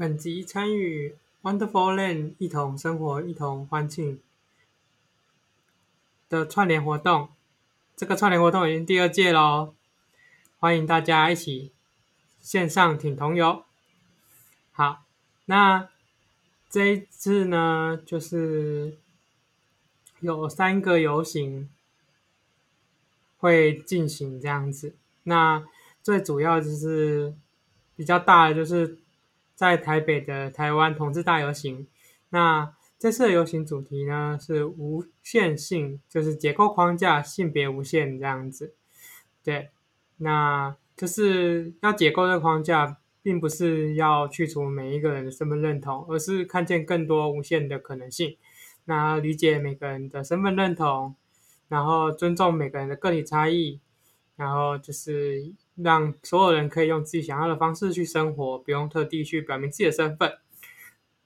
本集参与 Wonderful Land 一同生活、一同欢庆的串联活动，这个串联活动已经第二届喽，欢迎大家一起线上挺同游。好，那这一次呢，就是有三个游行会进行这样子。那最主要就是比较大的，就是。在台北的台湾同志大游行，那这次的游行主题呢是无限性，就是结构框架，性别无限这样子。对，那就是要解构这个框架，并不是要去除每一个人的身份认同，而是看见更多无限的可能性。那理解每个人的身份认同，然后尊重每个人的个体差异，然后就是。让所有人可以用自己想要的方式去生活，不用特地去表明自己的身份。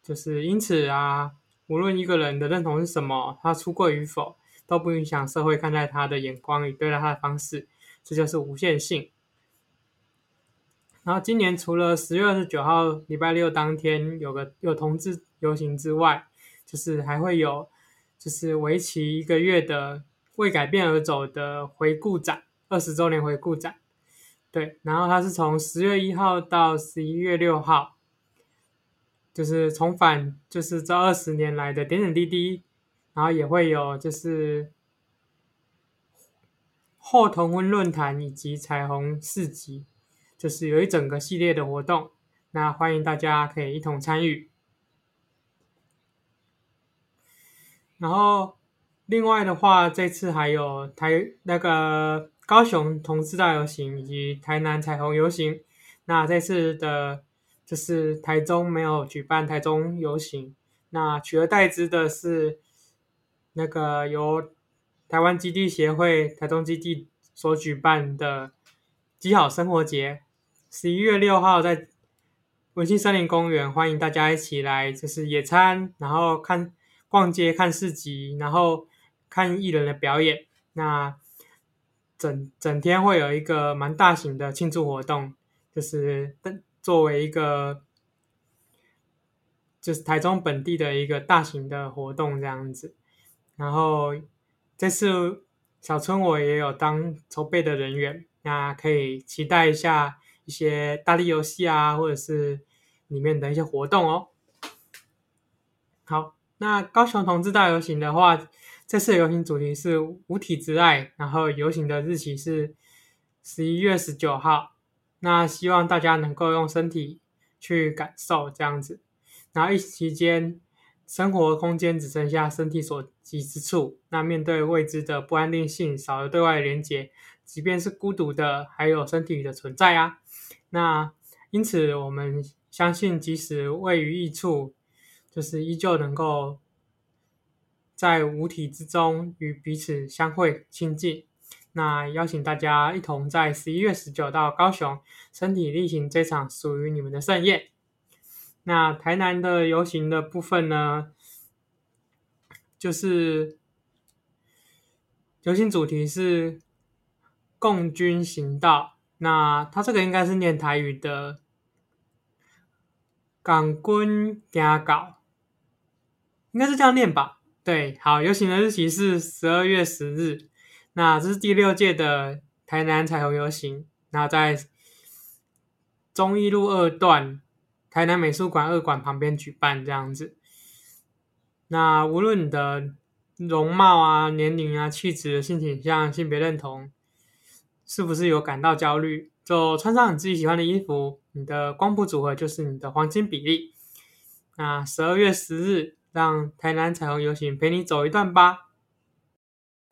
就是因此啊，无论一个人的认同是什么，他出柜与否，都不影响社会看待他的眼光与对待他的方式。这就是无限性。然后今年除了十月二十九号礼拜六当天有个有同志游行之外，就是还会有就是为期一个月的为改变而走的回顾展，二十周年回顾展。对，然后它是从十月一号到十一月六号，就是重返，就是这二十年来的点点滴滴，然后也会有就是后同婚论坛以及彩虹市集，就是有一整个系列的活动，那欢迎大家可以一同参与。然后另外的话，这次还有台那个。高雄同志大游行以及台南彩虹游行，那这次的，就是台中没有举办台中游行，那取而代之的是，那个由台湾基地协会台中基地所举办的基好生活节，十一月六号在文心森林公园，欢迎大家一起来，就是野餐，然后看逛街、看市集，然后看艺人的表演，那。整整天会有一个蛮大型的庆祝活动，就是作为一个就是台中本地的一个大型的活动这样子。然后这次小春我也有当筹备的人员，那可以期待一下一些大力游戏啊，或者是里面的一些活动哦。好，那高雄同志大游行的话。这次游行主题是无体之爱，然后游行的日期是十一月十九号。那希望大家能够用身体去感受这样子。然后疫情期间，生活空间只剩下身体所及之处。那面对未知的不安定性，少了对外的连接，即便是孤独的，还有身体的存在啊。那因此，我们相信，即使位于异处，就是依旧能够。在无体之中与彼此相会亲近，那邀请大家一同在十一月十九到高雄，身体力行这场属于你们的盛宴。那台南的游行的部分呢，就是游行主题是共军行道，那它这个应该是念台语的“港军行道”，应该是这样念吧。对，好，游行的日期是十二月十日，那这是第六届的台南彩虹游行，那在忠义路二段台南美术馆二馆旁边举办这样子。那无论你的容貌啊、年龄啊、气质、性倾向、性别认同，是不是有感到焦虑，就穿上你自己喜欢的衣服，你的光谱组合就是你的黄金比例。那十二月十日。让台南彩虹游行陪你走一段吧。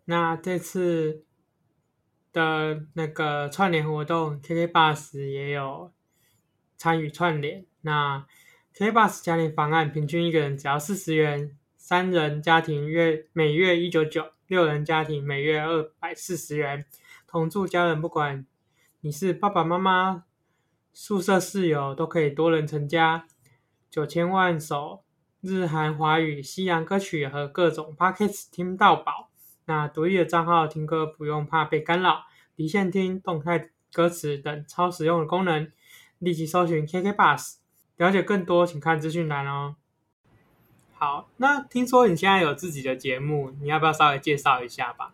那这次的那个串联活动，KK Bus 也有参与串联。那 KK Bus 家庭方案，平均一个人只要四十元，三人家庭月每月一九九，六人家庭每月二百四十元。同住家人，不管你是爸爸妈妈、宿舍室友，都可以多人成家。九千万首。日韩华语、西洋歌曲和各种 Podcast 听到饱。那独立的账号听歌不用怕被干扰，离线听、动态歌词等超实用的功能。立即搜寻 KK Bus，了解更多，请看资讯栏哦。好，那听说你现在有自己的节目，你要不要稍微介绍一下吧？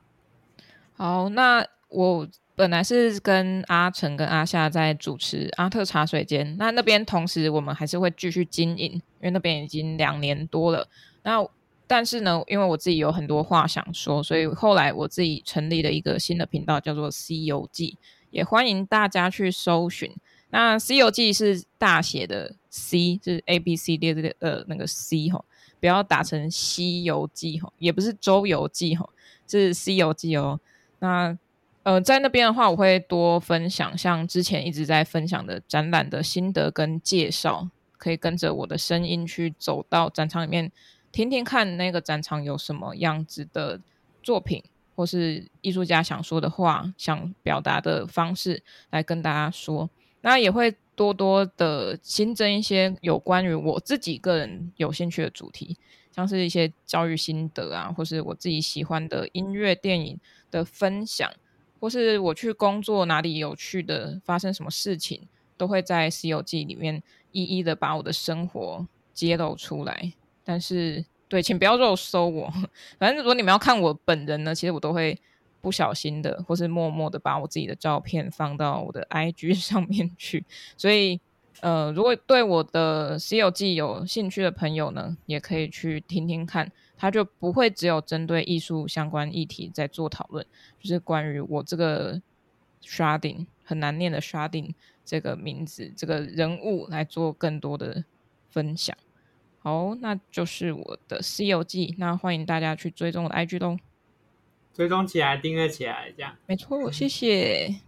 好，那我本来是跟阿成跟阿夏在主持阿特茶水间，那那边同时我们还是会继续经营，因为那边已经两年多了。那但是呢，因为我自己有很多话想说，所以后来我自己成立了一个新的频道，叫做《西游记》，也欢迎大家去搜寻。那《西游记》是大写的 C，就是 A B C D 的呃那个 C 吼。不要打成《西游记》吼，也不是《周游记》吼，是《西游记》哦。那呃，在那边的话，我会多分享像之前一直在分享的展览的心得跟介绍，可以跟着我的声音去走到展场里面，听听看那个展场有什么样子的作品，或是艺术家想说的话，想表达的方式来跟大家说。那也会。多多的新增一些有关于我自己个人有兴趣的主题，像是一些教育心得啊，或是我自己喜欢的音乐、电影的分享，或是我去工作哪里有趣的发生什么事情，都会在《西游记》里面一一的把我的生活揭露出来。但是，对，请不要肉搜我，反正如果你们要看我本人呢，其实我都会。不小心的，或是默默的把我自己的照片放到我的 IG 上面去，所以，呃，如果对我的《西游记》有兴趣的朋友呢，也可以去听听看，他就不会只有针对艺术相关议题在做讨论，就是关于我这个 Chardin 很难念的 Chardin 这个名字这个人物来做更多的分享。好，那就是我的《西游记》，那欢迎大家去追踪我的 IG 喽。追踪起来，订阅起来，这样没错，谢谢。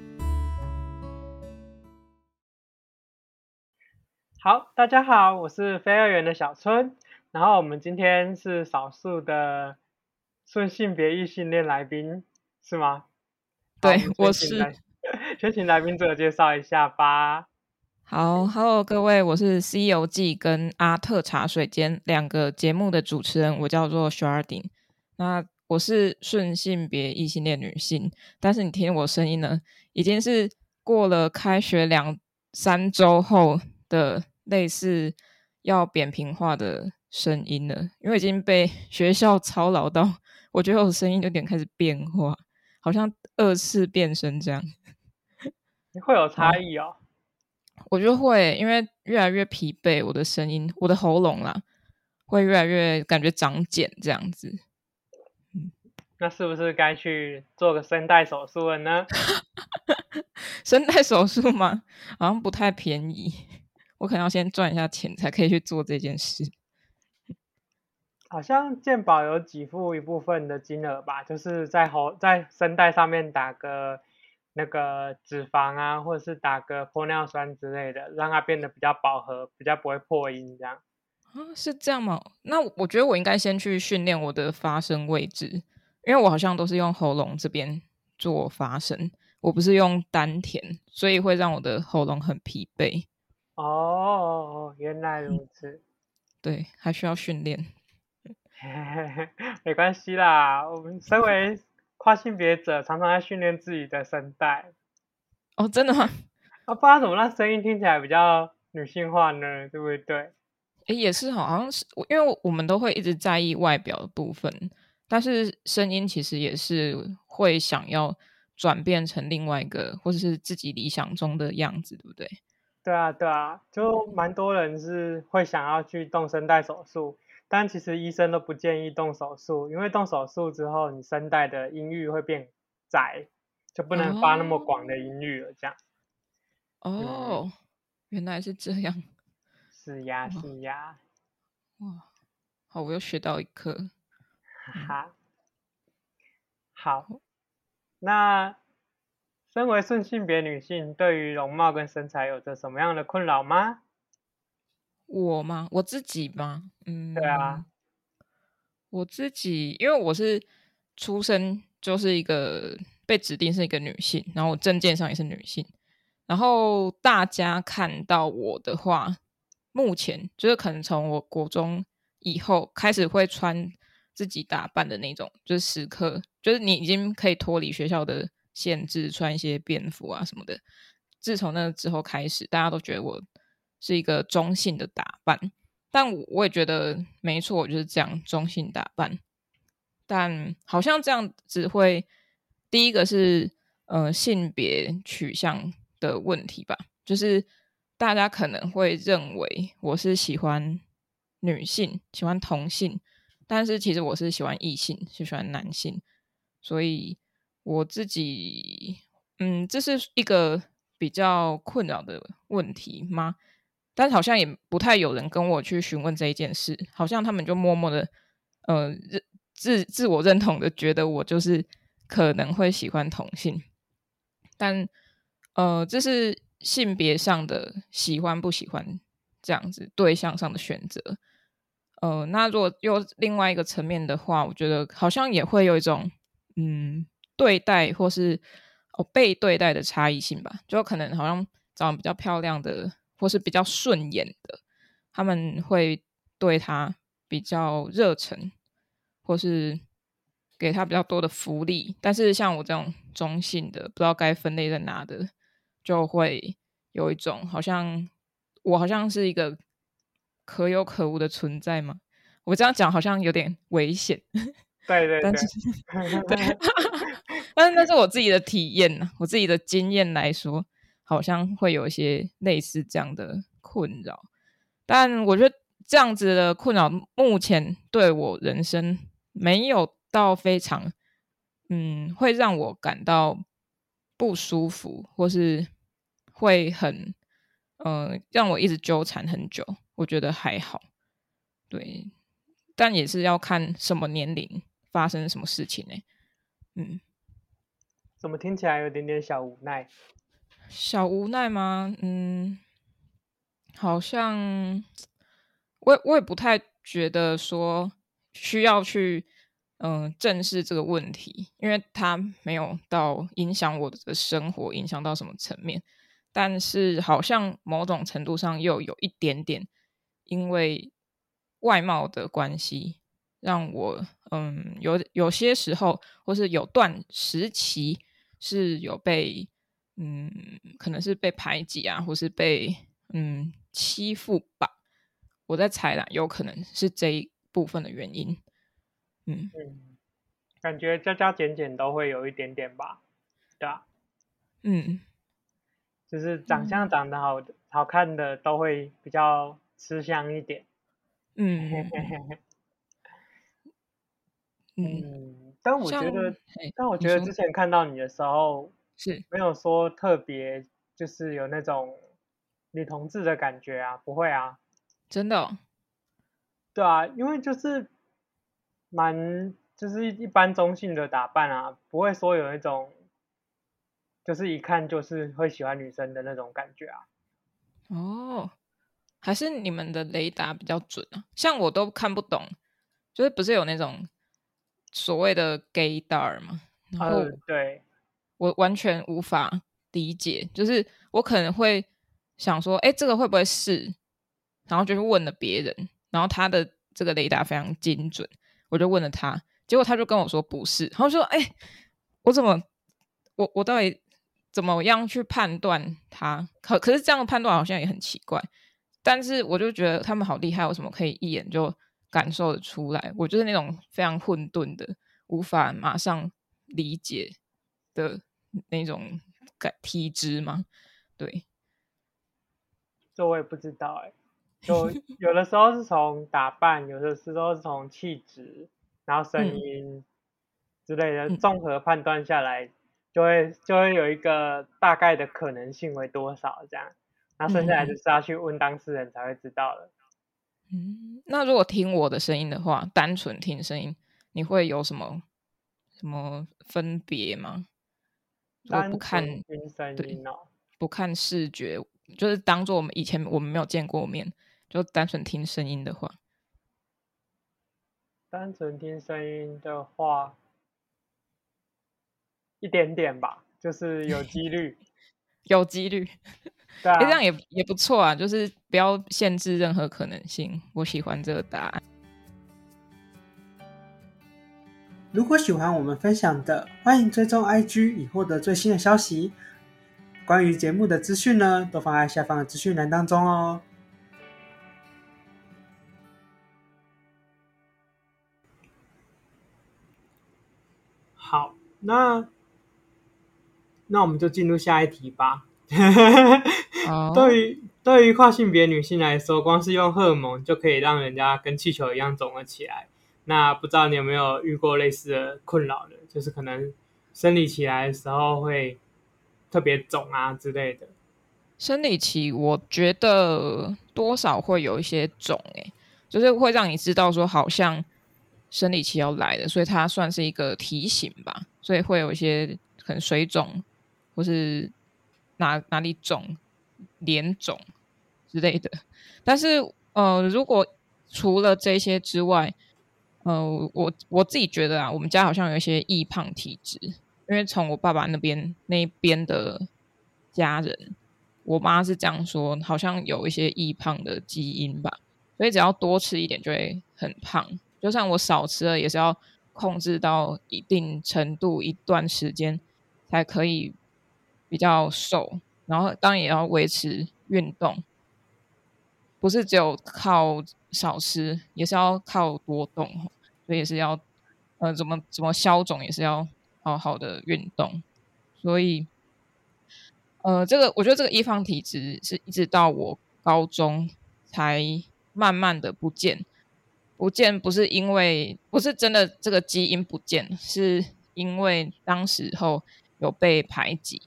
好，大家好，我是飞二园的小春，然后我们今天是少数的顺性别异性恋来宾，是吗？对，我，是。先请来宾自我介绍一下吧。好，Hello，各位，我是《西游记》跟阿特茶水间两个节目的主持人，我叫做 Chardin。那我是顺性别异性恋女性，但是你听我声音呢，已经是过了开学两三周后的类似要扁平化的声音了，因为已经被 学校操劳到，我觉得我的声音有点开始变化，好像二次变声这样。你会有差异哦？我觉得会，因为越来越疲惫，我的声音，我的喉咙啦，会越来越感觉长茧这样子。那是不是该去做个声带手术了呢？声带手术吗？好像不太便宜，我可能要先赚一下钱才可以去做这件事。好像健保有给付一部分的金额吧，就是在喉在声带上面打个那个脂肪啊，或者是打个玻尿酸之类的，让它变得比较饱和，比较不会破音这样。啊，是这样吗？那我觉得我应该先去训练我的发声位置。因为我好像都是用喉咙这边做发声，我不是用丹田，所以会让我的喉咙很疲惫。哦，原来如此。嗯、对，还需要训练。没关系啦，我们身为跨性别者，常常在训练自己的声带。哦，真的吗？啊，不知道怎么让声音听起来比较女性化呢？对不对？诶，也是，好像是，因为我们都会一直在意外表的部分。但是声音其实也是会想要转变成另外一个，或者是自己理想中的样子，对不对？对啊，对啊，就蛮多人是会想要去动声带手术，但其实医生都不建议动手术，因为动手术之后，你声带的音域会变窄，就不能发那么广的音域了。这样。哦，嗯、原来是这样。是呀，是呀。哇，好，我又学到一课。哈，好，那身为顺性别女性，对于容貌跟身材有着什么样的困扰吗？我吗？我自己吗？嗯，对啊，我自己，因为我是出生就是一个被指定是一个女性，然后我证件上也是女性，然后大家看到我的话，目前就是可能从我国中以后开始会穿自己打扮的那种，就是时刻，就是你已经可以脱离学校的限制，穿一些便服啊什么的。自从那之后开始，大家都觉得我。是一个中性的打扮，但我我也觉得没错，我就是这样中性打扮。但好像这样子会，第一个是呃性别取向的问题吧，就是大家可能会认为我是喜欢女性，喜欢同性，但是其实我是喜欢异性，是喜欢男性，所以我自己嗯，这是一个比较困扰的问题吗？但好像也不太有人跟我去询问这一件事，好像他们就默默的，呃，自自我认同的觉得我就是可能会喜欢同性，但呃，这是性别上的喜欢不喜欢这样子对象上的选择，呃，那如果用另外一个层面的话，我觉得好像也会有一种嗯对待或是哦被对待的差异性吧，就可能好像长得比较漂亮的。或是比较顺眼的，他们会对他比较热忱，或是给他比较多的福利。但是像我这种中性的，不知道该分类在哪的，就会有一种好像我好像是一个可有可无的存在吗？我这样讲好像有点危险。对 对对，但是那是我自己的体验，我自己的经验来说。好像会有一些类似这样的困扰，但我觉得这样子的困扰目前对我人生没有到非常，嗯，会让我感到不舒服，或是会很，嗯、呃，让我一直纠缠很久。我觉得还好，对，但也是要看什么年龄发生什么事情呢？嗯，怎么听起来有点点小无奈？小无奈吗？嗯，好像我我也不太觉得说需要去嗯、正视这个问题，因为它没有到影响我的生活，影响到什么层面。但是好像某种程度上又有一点点，因为外貌的关系，让我嗯有有些时候或是有段时期是有被。嗯，可能是被排挤啊，或是被嗯欺负吧。我在猜啦，有可能是这一部分的原因。嗯嗯，感觉加加减减都会有一点点吧，对啊？嗯，就是长相长得好、嗯、好看的都会比较吃香一点。嗯嗯，但我觉得，但我觉得之前看到你的时候。是没有说特别，就是有那种女同志的感觉啊，不会啊，真的哦？对啊，因为就是蛮就是一般中性的打扮啊，不会说有那种就是一看就是会喜欢女生的那种感觉啊。哦，还是你们的雷达比较准啊？像我都看不懂，就是不是有那种所谓的 gaydar 嘛？然后、呃、对。我完全无法理解，就是我可能会想说，哎，这个会不会是？然后就去问了别人，然后他的这个雷达非常精准，我就问了他，结果他就跟我说不是。然后说，哎，我怎么，我我到底怎么样去判断他？可可是这样的判断好像也很奇怪。但是我就觉得他们好厉害，为什么可以一眼就感受的出来？我就是那种非常混沌的，无法马上理解的。那种感体质嘛？对，这我也不知道哎。就有的时候是从打扮，有的时候是从气质，然后声音之类的综合判断下来，就会就会有一个大概的可能性为多少这样。然后剩下来就是要去问当事人才会知道了。嗯，那如果听我的声音的话，单纯听声音，你会有什么什么分别吗？我不看听声音哦，对，不看视觉，就是当做我们以前我们没有见过面，就单纯听声音的话，单纯听声音的话，一点点吧，就是有几率，有几率。对啊，这样也也不错啊，就是不要限制任何可能性。我喜欢这个答案。如果喜欢我们分享的，欢迎追踪 IG 以获得最新的消息。关于节目的资讯呢，都放在下方的资讯栏当中哦。好，那那我们就进入下一题吧。Oh. 对于对于跨性别女性来说，光是用荷尔蒙就可以让人家跟气球一样肿了起来。那不知道你有没有遇过类似的困扰呢，就是可能生理期来的时候会特别肿啊之类的。生理期我觉得多少会有一些肿，诶，就是会让你知道说好像生理期要来了，所以它算是一个提醒吧。所以会有一些很水肿，或是哪哪里肿、脸肿之类的。但是呃，如果除了这些之外，呃，我我自己觉得啊，我们家好像有一些易胖体质，因为从我爸爸那边那边的家人，我妈是这样说，好像有一些易胖的基因吧，所以只要多吃一点就会很胖，就算我少吃了，也是要控制到一定程度一段时间才可以比较瘦，然后当然也要维持运动。不是只有靠少吃，也是要靠多动，所以也是要，呃，怎么怎么消肿，也是要好好的运动。所以，呃，这个我觉得这个易胖体质是一直到我高中才慢慢的不见，不见不是因为不是真的这个基因不见，是因为当时候有被排挤。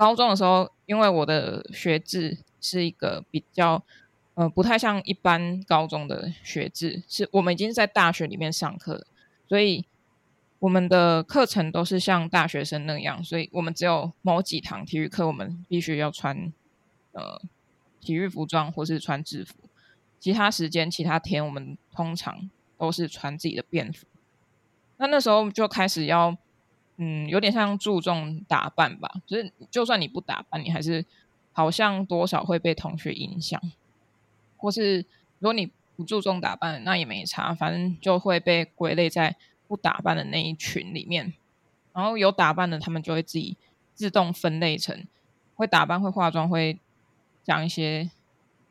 高中的时候，因为我的学制是一个比较。呃，不太像一般高中的学制，是我们已经在大学里面上课，所以我们的课程都是像大学生那样，所以我们只有某几堂体育课，我们必须要穿呃体育服装或是穿制服，其他时间、其他天，我们通常都是穿自己的便服。那那时候就开始要，嗯，有点像注重打扮吧，就是就算你不打扮，你还是好像多少会被同学影响。或是如果你不注重打扮，那也没差，反正就会被归类在不打扮的那一群里面。然后有打扮的，他们就会自己自动分类成会打扮、会化妆、会讲一些，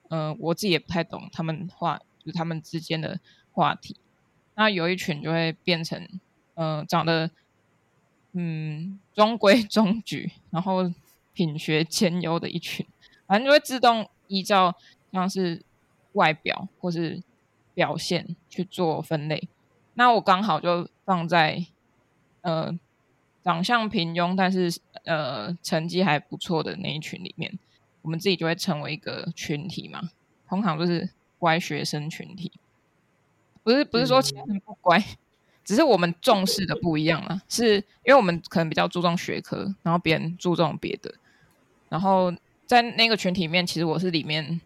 呃，我自己也不太懂他们话，就是他们之间的话题。那有一群就会变成，呃，长得嗯中规 中矩，然后品学兼优的一群，反正就会自动依照像是。外表或是表现去做分类，那我刚好就放在呃长相平庸，但是呃成绩还不错的那一群里面，我们自己就会成为一个群体嘛，通常都是乖学生群体，不是不是说其他人不乖，嗯、只是我们重视的不一样了，是因为我们可能比较注重学科，然后别人注重别的，然后在那个群体里面，其实我是里面。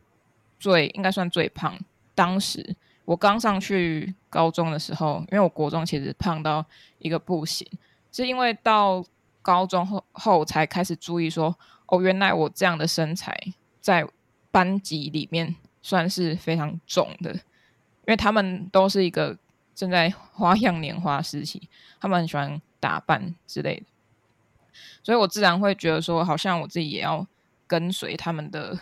最应该算最胖。当时我刚上去高中的时候，因为我国中其实胖到一个不行，是因为到高中后后才开始注意说，哦，原来我这样的身材在班级里面算是非常重的，因为他们都是一个正在花样年华时期，他们很喜欢打扮之类的，所以我自然会觉得说，好像我自己也要跟随他们的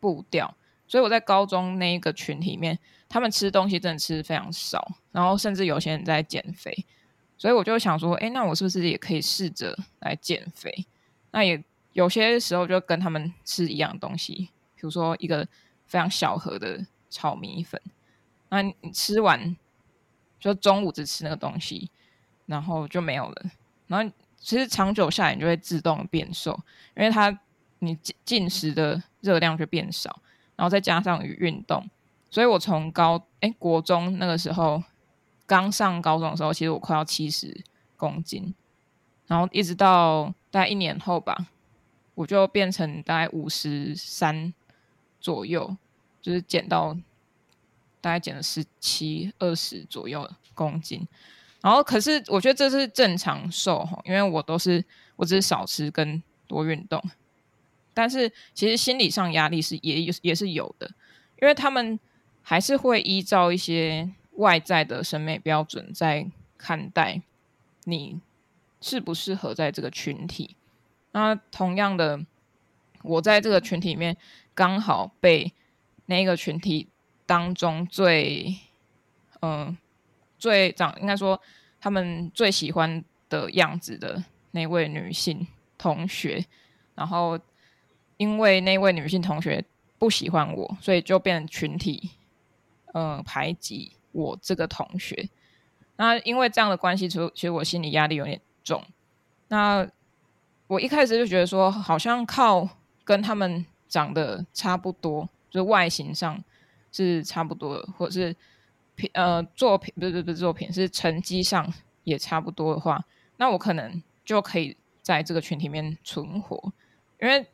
步调。所以我在高中那一个群体里面，他们吃东西真的吃非常少，然后甚至有些人在减肥，所以我就想说，哎，那我是不是也可以试着来减肥？那也有些时候就跟他们吃一样东西，比如说一个非常小盒的炒米粉，那你吃完就中午只吃那个东西，然后就没有了。然后其实长久下来，你就会自动变瘦，因为它你进食的热量就变少。然后再加上运动，所以我从高诶国中那个时候刚上高中的时候，其实我快要七十公斤，然后一直到大概一年后吧，我就变成大概五十三左右，就是减到大概减了十七二十左右公斤。然后可是我觉得这是正常瘦哈，因为我都是我只是少吃跟多运动。但是其实心理上压力是也也也是有的，因为他们还是会依照一些外在的审美标准在看待你适不适合在这个群体。那同样的，我在这个群体里面刚好被那个群体当中最嗯、最长应该说他们最喜欢的样子的那位女性同学，然后。因为那位女性同学不喜欢我，所以就变成群体，呃，排挤我这个同学。那因为这样的关系，其实其实我心理压力有点重。那我一开始就觉得说，好像靠跟他们长得差不多，就是外形上是差不多，或者是呃作品不是不是不作品，是成绩上也差不多的话，那我可能就可以在这个群体里面存活，因为。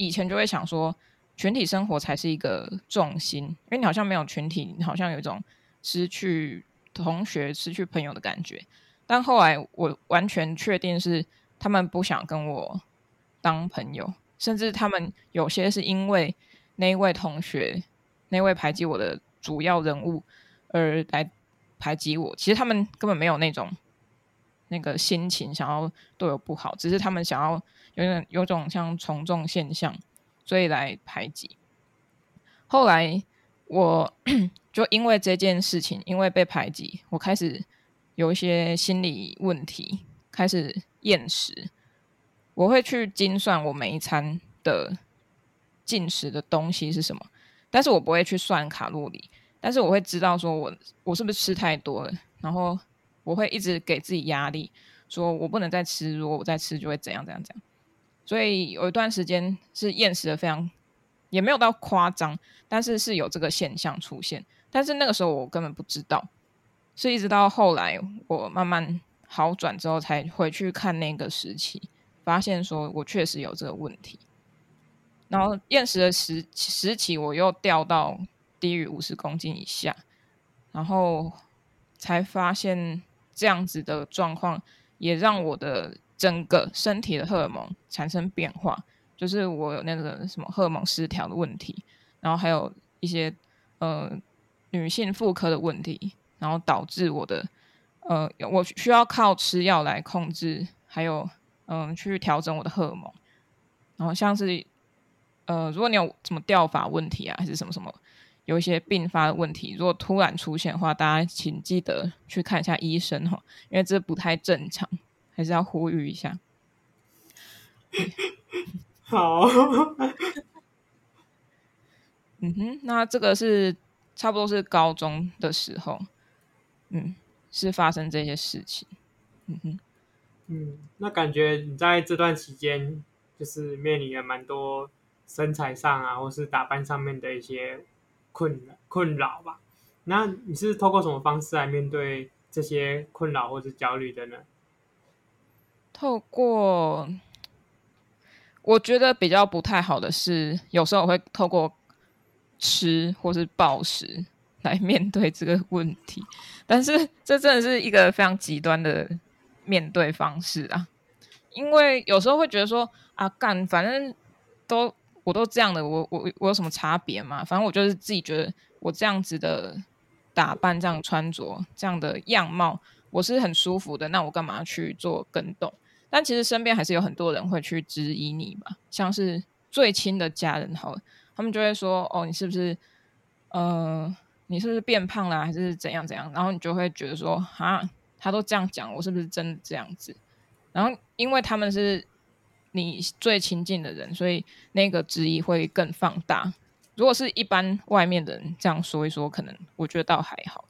以前就会想说，群体生活才是一个重心，因为你好像没有群体，你好像有一种失去同学、失去朋友的感觉。但后来我完全确定是他们不想跟我当朋友，甚至他们有些是因为那一位同学、那位排挤我的主要人物而来排挤我。其实他们根本没有那种那个心情想要对我不好，只是他们想要。有点有种像从众现象，所以来排挤。后来我 就因为这件事情，因为被排挤，我开始有一些心理问题，开始厌食。我会去精算我每一餐的进食的东西是什么，但是我不会去算卡路里，但是我会知道说我我是不是吃太多了，然后我会一直给自己压力，说我不能再吃，如果我再吃就会怎样怎样怎样。所以有一段时间是厌食的非常，也没有到夸张，但是是有这个现象出现。但是那个时候我根本不知道，是一直到后来我慢慢好转之后，才回去看那个时期，发现说我确实有这个问题。然后厌食的时时期，我又掉到低于五十公斤以下，然后才发现这样子的状况也让我的。整个身体的荷尔蒙产生变化，就是我有那个什么荷尔蒙失调的问题，然后还有一些呃女性妇科的问题，然后导致我的呃我需要靠吃药来控制，还有嗯、去调整我的荷尔蒙，然后像是呃如果你有什么掉发问题啊，还是什么什么有一些并发的问题，如果突然出现的话，大家请记得去看一下医生哈，因为这不太正常。还是要呼吁一下。好，嗯哼，那这个是差不多是高中的时候，嗯，是发生这些事情，嗯哼，嗯，那感觉你在这段期间就是面临了蛮多身材上啊，或是打扮上面的一些困困扰吧？那你是透过什么方式来面对这些困扰或是焦虑的呢？透过，我觉得比较不太好的是，有时候我会透过吃或是暴食来 面对这个问题，但是这真的是一个非常极端的面对方式啊！因为有时候会觉得说啊，干，反正都我都这样的，我我我有什么差别嘛？反正我就是自己觉得我这样子的打扮、这样穿着、这样的样貌，我是很舒服的，那我干嘛去做更动？但其实身边还是有很多人会去质疑你嘛，像是最亲的家人，好了，他们就会说：“哦，你是不是，呃，你是不是变胖了，还是怎样怎样？”然后你就会觉得说：“啊，他都这样讲，我是不是真的这样子？”然后因为他们是你最亲近的人，所以那个质疑会更放大。如果是一般外面的人这样说一说，可能我觉得倒还好。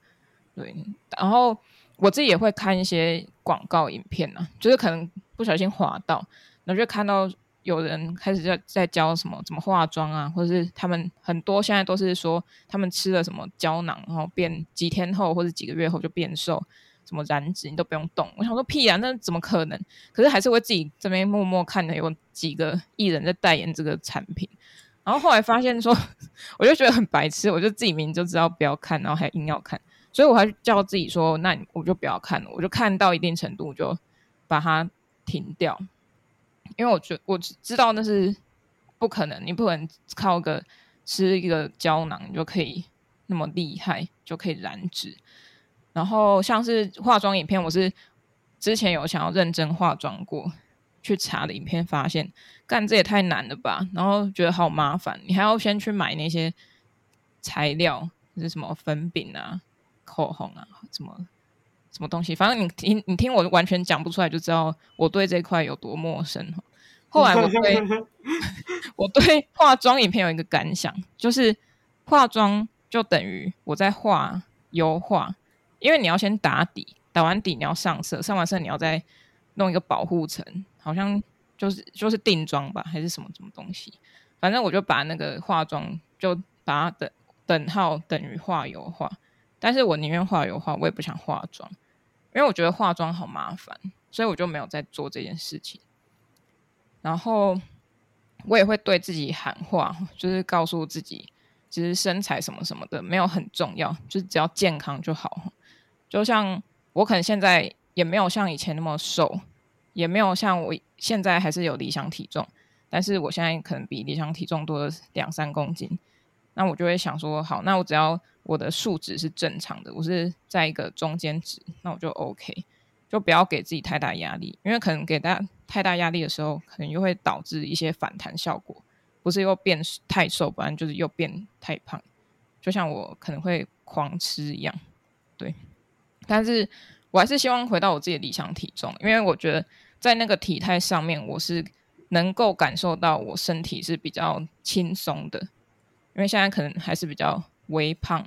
对，然后我自己也会看一些广告影片啊，就是可能。不小心滑到，然后就看到有人开始在在教什么怎么化妆啊，或者是他们很多现在都是说他们吃了什么胶囊，然后变几天后或者几个月后就变瘦，什么燃脂你都不用动。我想说屁啊，那怎么可能？可是还是会自己这边默默看的有几个艺人在代言这个产品，然后后来发现说，我就觉得很白痴，我就自己明明就知道不要看，然后还硬要看，所以我还叫自己说，那我就不要看了，我就看到一定程度就把它停掉，因为我觉我知道那是不可能，你不可能靠个吃一个胶囊你就可以那么厉害，就可以燃脂。然后像是化妆影片，我是之前有想要认真化妆过。去查的影片，发现干这也太难了吧，然后觉得好麻烦，你还要先去买那些材料，就是什么粉饼啊、口红啊，什么什么东西，反正你听你听我完全讲不出来，就知道我对这块有多陌生。后来我对 我对化妆影片有一个感想，就是化妆就等于我在画油画，因为你要先打底，打完底你要上色，上完色你要再弄一个保护层。好像就是就是定妆吧，还是什么什么东西？反正我就把那个化妆就把它等等号等于画油画，但是我宁愿画油画，我也不想化妆，因为我觉得化妆好麻烦，所以我就没有在做这件事情。然后我也会对自己喊话，就是告诉自己，其实身材什么什么的没有很重要，就是只要健康就好。就像我可能现在也没有像以前那么瘦。也没有像我现在还是有理想体重，但是我现在可能比理想体重多了两三公斤，那我就会想说，好，那我只要我的数值是正常的，我是在一个中间值，那我就 OK，就不要给自己太大压力，因为可能给大太大压力的时候，可能又会导致一些反弹效果，不是又变太瘦，不然就是又变太胖，就像我可能会狂吃一样，对，但是我还是希望回到我自己的理想体重，因为我觉得。在那个体态上面，我是能够感受到我身体是比较轻松的，因为现在可能还是比较微胖，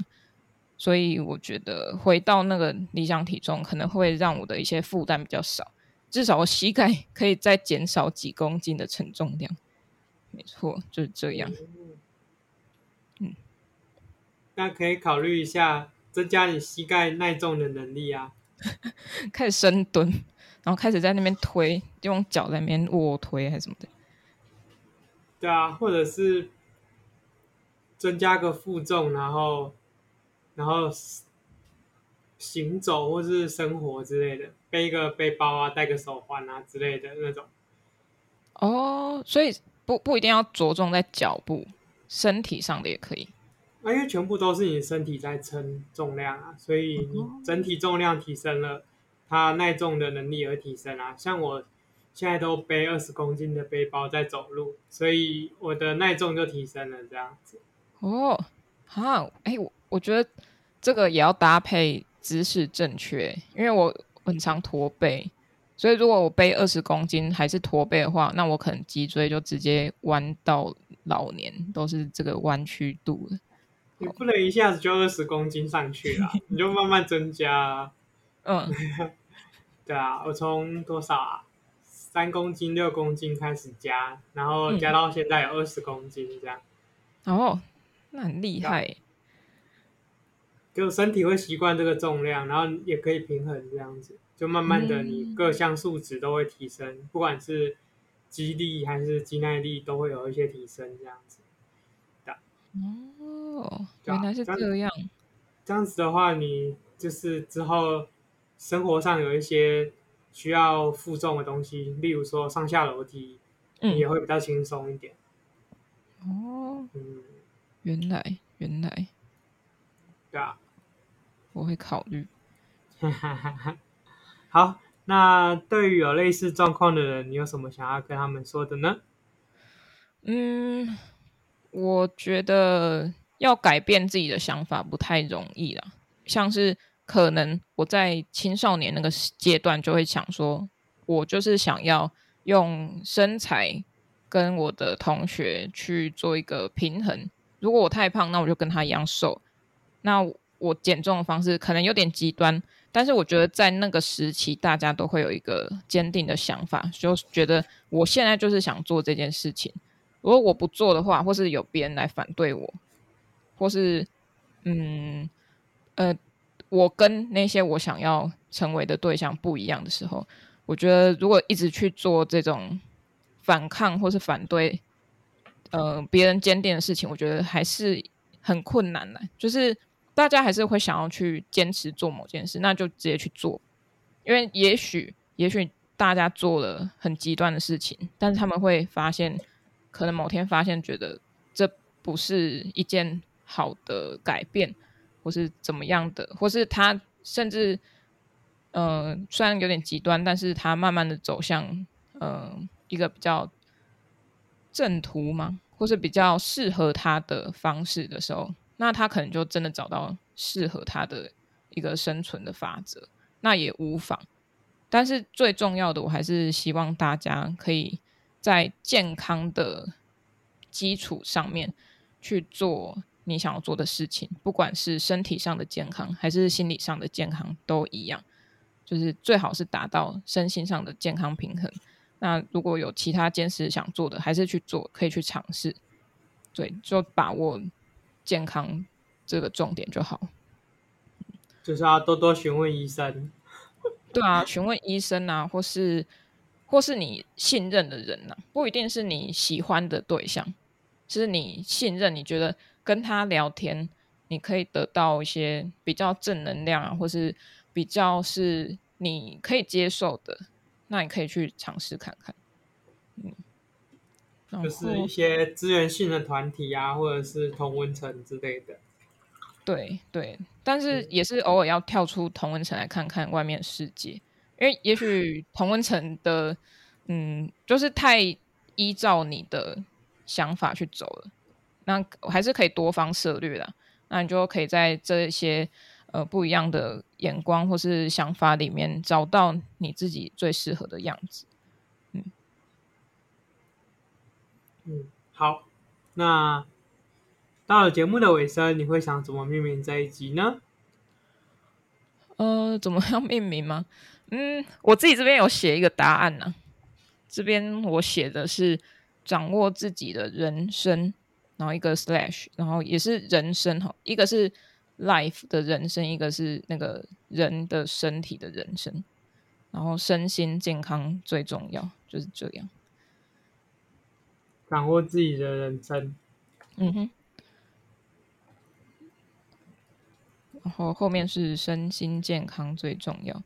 所以我觉得回到那个理想体重可能会让我的一些负担比较少，至少我膝盖可以再减少几公斤的承重量。没错，就是这样。嗯，那可以考虑一下增加你膝盖耐重的能力啊，开始深蹲。然后开始在那边推，用脚在那边卧推还是什么的。对啊，或者是增加个负重，然后然后行走或是生活之类的，背一个背包啊，戴个手环啊之类的那种。哦，所以不不一定要着重在脚步，身体上的也可以。啊，因为全部都是你身体在称重量啊，所以你整体重量提升了。它耐重的能力也会提升啊，像我现在都背二十公斤的背包在走路，所以我的耐重就提升了这样子。哦，好，哎，我我觉得这个也要搭配姿势正确，因为我很常驼背，所以如果我背二十公斤还是驼背的话，那我可能脊椎就直接弯到老年都是这个弯曲度了。你不能一下子就二十公斤上去了，你就慢慢增加啊。嗯。对啊，我从多少啊？三公斤、六公斤开始加，然后加到现在有二十公斤这样。嗯、哦，那很厉害。就身体会习惯这个重量，然后也可以平衡这样子，就慢慢的你各项数值都会提升，嗯、不管是肌力还是肌耐力都会有一些提升这样子。哦，原来是这样。这样子的话，你就是之后。生活上有一些需要负重的东西，例如说上下楼梯，嗯，也会比较轻松一点。哦，嗯，原来原来，对啊，我会考虑。好，那对于有类似状况的人，你有什么想要跟他们说的呢？嗯，我觉得要改变自己的想法不太容易啦，像是。可能我在青少年那个阶段就会想说，我就是想要用身材跟我的同学去做一个平衡。如果我太胖，那我就跟他一样瘦。那我减重的方式可能有点极端，但是我觉得在那个时期，大家都会有一个坚定的想法，就觉得我现在就是想做这件事情。如果我不做的话，或是有别人来反对我，或是嗯呃。我跟那些我想要成为的对象不一样的时候，我觉得如果一直去做这种反抗或是反对，呃别人坚定的事情，我觉得还是很困难的。就是大家还是会想要去坚持做某件事，那就直接去做，因为也许也许大家做了很极端的事情，但是他们会发现，可能某天发现觉得这不是一件好的改变，或是怎么样的，或是他甚至。呃，虽然有点极端，但是他慢慢的走向呃一个比较正途嘛，或是比较适合他的方式的时候，那他可能就真的找到适合他的一个生存的法则，那也无妨。但是最重要的，我还是希望大家可以在健康的基础上面去做你想要做的事情，不管是身体上的健康还是心理上的健康都一样。就是最好是达到身心上的健康平衡。那如果有其他坚持想做的，还是去做，可以去尝试。对，就把握健康这个重点就好。就是要多多询问医生。对啊，询问医生啊，或是或是你信任的人呐、啊，不一定是你喜欢的对象，就是你信任，你觉得跟他聊天，你可以得到一些比较正能量啊，或是。比较是你可以接受的，那你可以去尝试看看。嗯，就是一些资源性的团体啊，或者是同温层之类的。对对，但是也是偶尔要跳出同温层来看看外面世界，因为也许同温层的，嗯，就是太依照你的想法去走了，那还是可以多方涉猎的。那你就可以在这些。呃，不一样的眼光或是想法里面，找到你自己最适合的样子。嗯嗯，好，那到了节目的尾声，你会想怎么命名这一集呢？呃，怎么样命名吗？嗯，我自己这边有写一个答案呢、啊。这边我写的是掌握自己的人生，然后一个 slash，然后也是人生哈，一个是。life 的人生，一个是那个人的身体的人生，然后身心健康最重要，就是这样。掌握自己的人生，嗯哼。然后后面是身心健康最重要，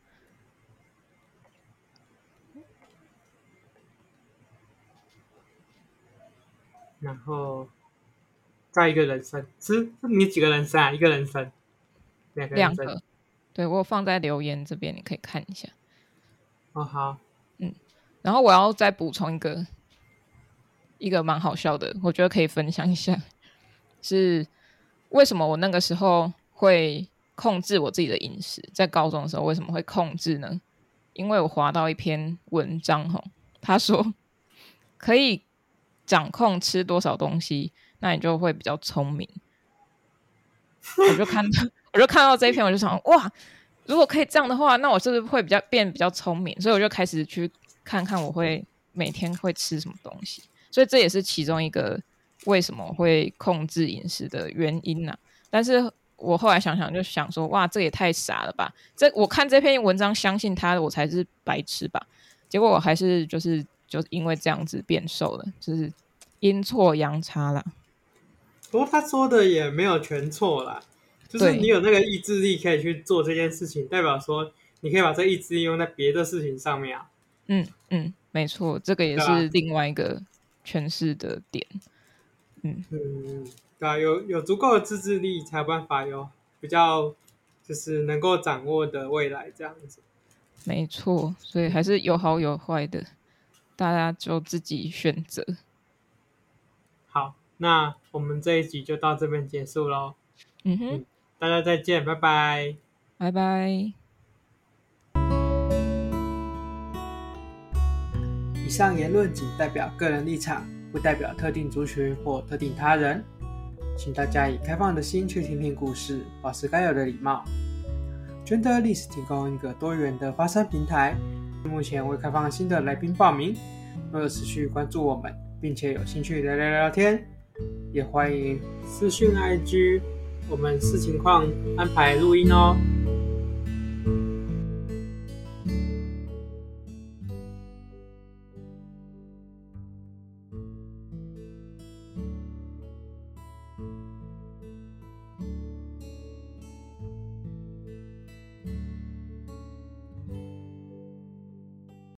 然后。再一个人生，是你几个人生啊？一个人生，两个。两个，对，我放在留言这边，你可以看一下。哦，好，嗯，然后我要再补充一个，一个蛮好笑的，我觉得可以分享一下，是为什么我那个时候会控制我自己的饮食？在高中的时候为什么会控制呢？因为我划到一篇文章，吼，他说可以掌控吃多少东西。那你就会比较聪明。我就看到，我就看到这一篇，我就想，哇，如果可以这样的话，那我是不是会比较变比较聪明？所以我就开始去看看我会每天会吃什么东西。所以这也是其中一个为什么会控制饮食的原因呐、但是我后来想想，就想说，哇，这也太傻了吧！这我看这篇文章，相信他，我才是白痴吧？结果我还是就是就因为这样子变瘦了，就是阴错阳差了。不过他说的也没有全错啦，就是你有那个意志力可以去做这件事情，代表说你可以把这意志力用在别的事情上面啊。嗯嗯，没错，这个也是另外一个诠释的点。嗯嗯，对啊，有有足够的自制力，才有办法有比较就是能够掌握的未来这样子。没错，所以还是有好有坏的，大家就自己选择。好。那我们这一集就到这边结束喽。嗯哼，大家再见，拜拜，拜拜。以上言论仅代表个人立场，不代表特定族群或特定他人，请大家以开放的心去听听故事，保持该有的礼貌。Genderless 提供一个多元的发声平台，目前未开放新的来宾报名，若有持续关注我们，并且有兴趣聊聊聊天。也欢迎私讯 IG，我们视情况安排录音哦。